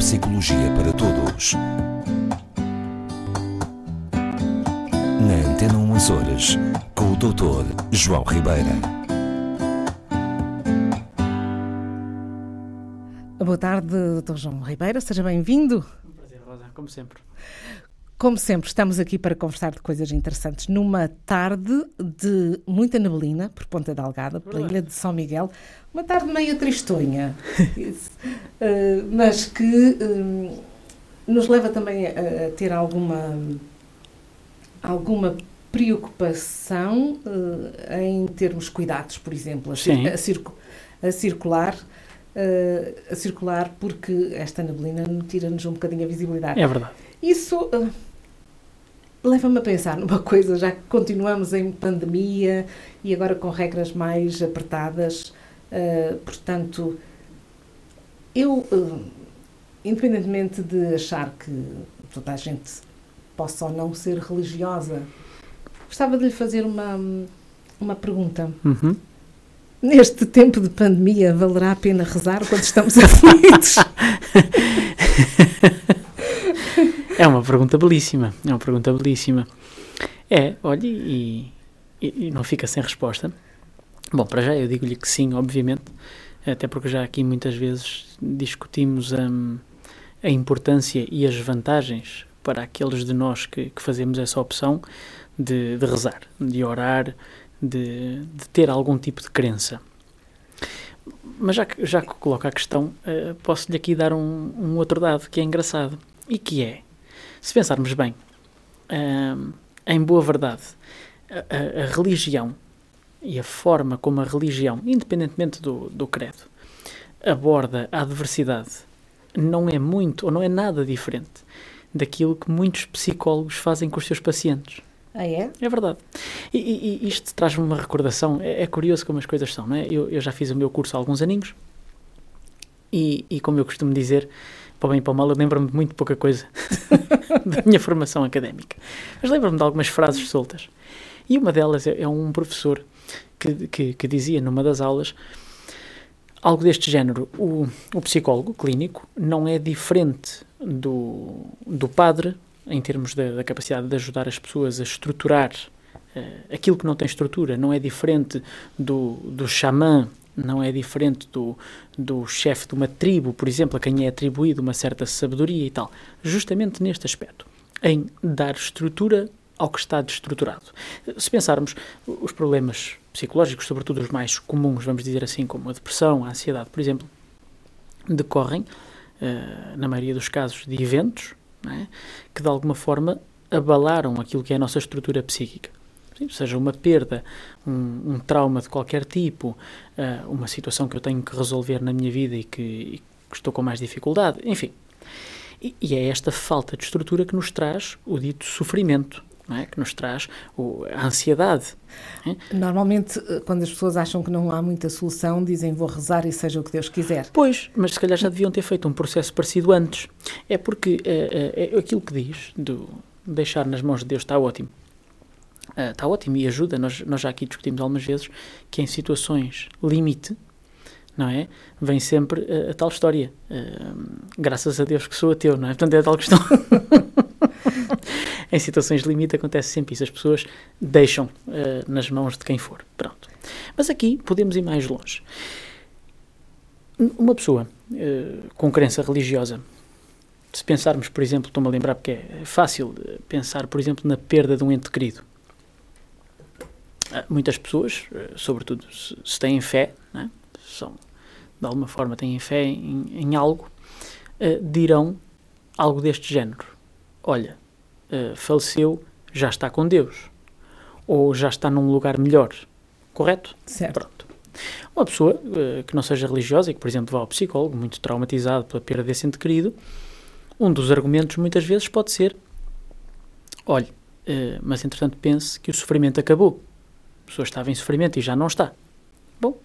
Psicologia para Todos. Na Antena 1 Açores, com o Dr. João Ribeira. Boa tarde, Dr. João Ribeira, seja bem-vindo. Um prazer, Rosa, como sempre. Como sempre, estamos aqui para conversar de coisas interessantes numa tarde de muita neblina por Ponta Delgada, pela ilha de São Miguel. Uma tarde meio tristonha. Uh, mas que uh, nos leva também a, a, ter alguma, alguma preocupação uh, em termos cuidados, por exemplo, a, circu a circular. a circular porque esta neblina tira-nos um bocadinho a visibilidade. É verdade. Isso leva-me a pensar numa coisa, já que continuamos em pandemia e agora com regras mais apertadas, uh, portanto, eu, uh, independentemente de achar que toda a gente possa ou não ser religiosa, gostava de lhe fazer uma, uma pergunta. Uhum. Neste tempo de pandemia, valerá a pena rezar quando estamos aflitos? É uma pergunta belíssima, é uma pergunta belíssima. É, olha, e, e, e não fica sem resposta. Bom, para já eu digo-lhe que sim, obviamente, até porque já aqui muitas vezes discutimos um, a importância e as vantagens para aqueles de nós que, que fazemos essa opção de, de rezar, de orar, de, de, ter algum tipo de crença. Mas já que, já que coloca a questão, uh, posso-lhe aqui dar um, um outro dado que é engraçado e que é se pensarmos bem, hum, em boa verdade, a, a, religião e a forma como a religião, independentemente do, do credo, aborda a adversidade não é muito ou não é nada diferente daquilo que muitos psicólogos fazem com os seus pacientes. Ah, é? É verdade. E, e, e isto traz-me uma recordação. É, é, curioso como as coisas são, não é? Eu, eu já fiz o meu curso há alguns aninhos e, e como eu costumo dizer, para bem e para mal, eu lembro-me de muito pouca coisa da minha formação académica. Mas lembro-me de algumas frases soltas. E uma delas é, é um professor que, que, que, dizia numa das aulas algo deste género. O, o psicólogo clínico não é diferente do, do padre em termos da, da capacidade de ajudar as pessoas a estruturar uh, aquilo que não tem estrutura. Não é diferente do, do xamã não é diferente do, do chefe de uma tribo, por exemplo, a quem é atribuído uma certa sabedoria e tal. Justamente neste aspecto, em dar estrutura ao que está destruturado. Se pensarmos os problemas psicológicos, sobretudo os mais comuns, vamos dizer assim, como a depressão, a ansiedade, por exemplo, decorrem, uh, na maioria dos casos, de eventos é? que de alguma forma abalaram aquilo que é a nossa estrutura psíquica seja uma perda, um, um trauma de qualquer tipo, uh, uma situação que eu tenho que resolver na minha vida e que, e que estou com mais dificuldade, enfim. E, e, é esta falta de estrutura que nos traz o dito sofrimento. É? que nos traz o, a ansiedade. É? Normalmente, eh, quando as pessoas acham que não há muita solução, dizem vou rezar e seja o que Deus quiser. Pois, mas se calhar já deviam ter feito um processo parecido antes. É porque é, é, aquilo que diz, do deixar nas mãos de Deus está ótimo está ah, uh, ótimo e ajuda. Nós, nós já aqui discutimos algumas vezes que em situações limite, não é? Vem sempre uh, a tal história. Uh, graças a Deus que sou ateu, não é? Portanto, é a tal questão. em situações limite acontece sempre isso. As pessoas deixam nas mãos de quem for. Pronto. Mas aqui podemos ir mais longe. Uma pessoa com crença religiosa se pensarmos, por exemplo, estou-me a lembrar porque é fácil pensar, por exemplo, na perda de um ente querido. Ah, muitas pessoas, eh, sobretudo se, se têm fé, né? são, de alguma forma têm fé em, em algo, uh, dirão algo deste género. Olha, uh, faleceu, já está com Deus. Ou já está num lugar melhor. Correto? Certo. Pronto. Uma pessoa uh, que não seja religiosa e que, por exemplo, vá ao psicólogo, muito traumatizado pela perda desse ente querido, um dos argumentos muitas vezes pode ser: olhe, mas entretanto pense que o sofrimento acabou pessoa estava em sofrimento e já não está. Bom,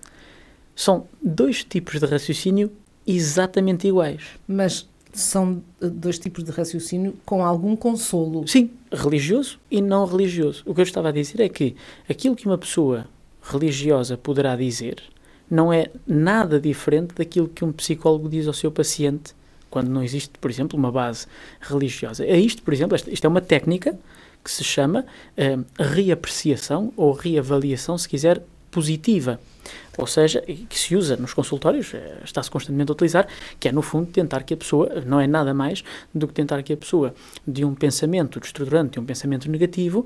são dois tipos de raciocínio exatamente iguais. Mas são dois tipos de raciocínio com algum consolo. Sim, religioso e não religioso. O que eu estava a dizer é que aquilo que uma pessoa religiosa poderá dizer não é nada diferente daquilo que um psicólogo diz ao seu paciente quando não existe, por exemplo, uma base religiosa. É isto, por exemplo, isto é uma técnica que se chama uh, reapreciação ou reavaliação, se quiser, positiva. Ou seja, que se usa nos consultórios, eh, está-se constantemente a utilizar, que é no fundo tentar que a pessoa, não é nada mais do que tentar que a pessoa de um pensamento destruturante, de um pensamento negativo,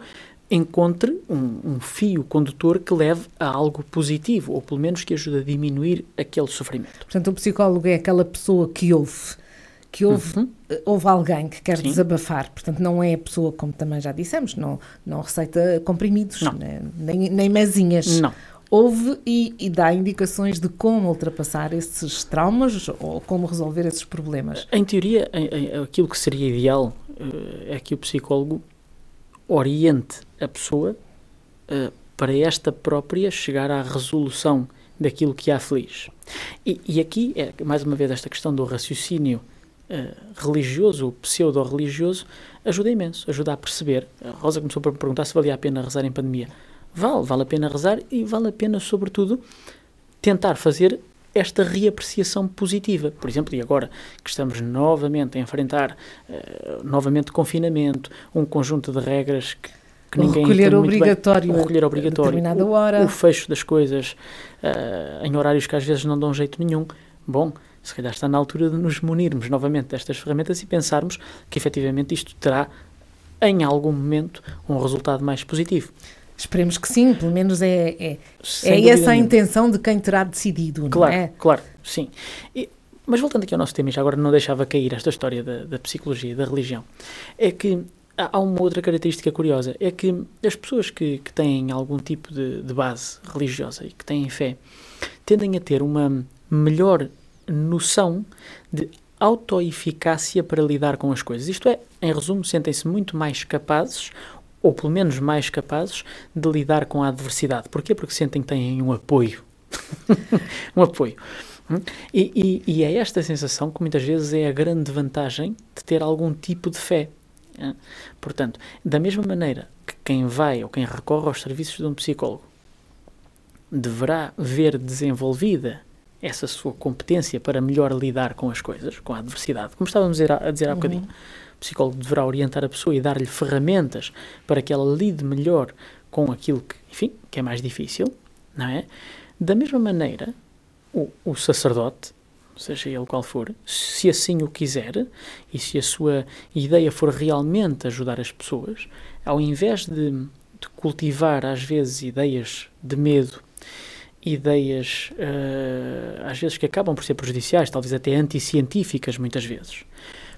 encontre um, um, fio condutor que leve a algo positivo, ou pelo menos que ajude a diminuir aquele sofrimento. Portanto, o psicólogo é aquela pessoa que ouve, que ouve, uhum. Eh, ouve alguém que quer Sim. desabafar. Portanto, não é a pessoa, como também já dissemos, não, não receita comprimidos, não. Né, nem, nem mesinhas. Não. Ouve e, e, dá indicações de como ultrapassar esses traumas ou como resolver esses problemas. Em teoria, aquilo que seria ideal eh, é que o psicólogo oriente a pessoa uh, para esta própria chegar à resolução daquilo que a aflige. E, e aqui é mais uma vez esta questão do raciocínio uh, religioso, ou pseudo-religioso, ajuda imenso, ajuda a perceber. A Rosa começou por me perguntar se valia a pena rezar em pandemia. Vale, vale a pena rezar e vale a pena, sobretudo, tentar fazer esta reapreciação positiva. Por exemplo, e agora que estamos novamente a enfrentar uh, novamente confinamento, um conjunto de regras que, que o ninguém recolher obrigatório, bem, o recolher obrigatório, a o, hora. o fecho das coisas uh, em horários que às vezes não dão jeito nenhum. Bom, se calhar está na altura de nos munirmos novamente destas ferramentas e pensarmos que efetivamente isto terá em algum momento um resultado mais positivo. Esperemos que sim, pelo menos é, é, é essa a intenção de quem terá decidido, claro, não é? Claro, sim. E, mas voltando aqui ao nosso tema, já agora não deixava cair esta história da, da psicologia, da religião, é que há uma outra característica curiosa, é que as pessoas que, que têm algum tipo de, de base religiosa e que têm fé, tendem a ter uma melhor noção de autoeficácia para lidar com as coisas. Isto é, em resumo, sentem-se muito mais capazes ou pelo menos mais capazes de lidar com a adversidade. Porquê? Porque sentem que têm um apoio. um apoio. E, e, e, é esta sensação que muitas vezes é a grande vantagem de ter algum tipo de fé. Portanto, da mesma maneira que quem vai ou quem recorre aos serviços de um psicólogo deverá ver desenvolvida essa sua competência para melhor lidar com as coisas, com a adversidade, como estávamos a dizer há, uhum. bocadinho psicólogo deverá orientar a pessoa e dar-lhe ferramentas para que ela lide melhor com aquilo que, enfim, que é mais difícil, não é? Da mesma maneira, o, o sacerdote, seja ele qual for, se assim o quiser e se a sua ideia for realmente ajudar as pessoas, ao invés de, de cultivar às vezes ideias de medo, ideias uh, às vezes que acabam por ser prejudiciais, talvez até anticientíficas muitas vezes,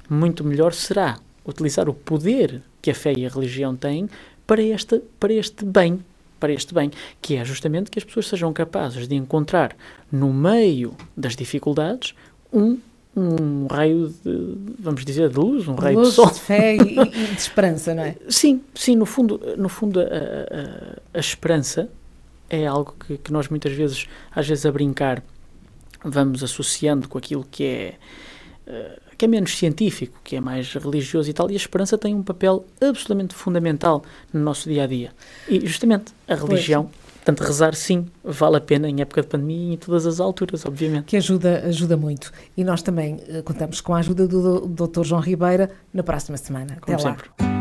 muito melhor será utilizar o poder que a fé e a religião têm para este, para este bem, para este bem, que é justamente que as pessoas sejam capazes de encontrar no meio das dificuldades um um raio de, vamos dizer, de luz, um raio luz, de sol. de fé e, e, de esperança, não é? Sim, sim, no fundo, no fundo a, a, a esperança é algo que, que, nós muitas vezes, às vezes a brincar, vamos associando com aquilo que é uh, que é menos científico, que é mais religioso e tal, e a esperança tem um papel absolutamente fundamental no nosso dia a dia. E justamente a religião, pois. portanto, rezar sim, vale a pena em época de pandemia e em todas as alturas, obviamente. Que ajuda, ajuda muito. E nós também uh, contamos com a ajuda do Dr. João Ribeira na próxima semana. Como Até sempre. lá.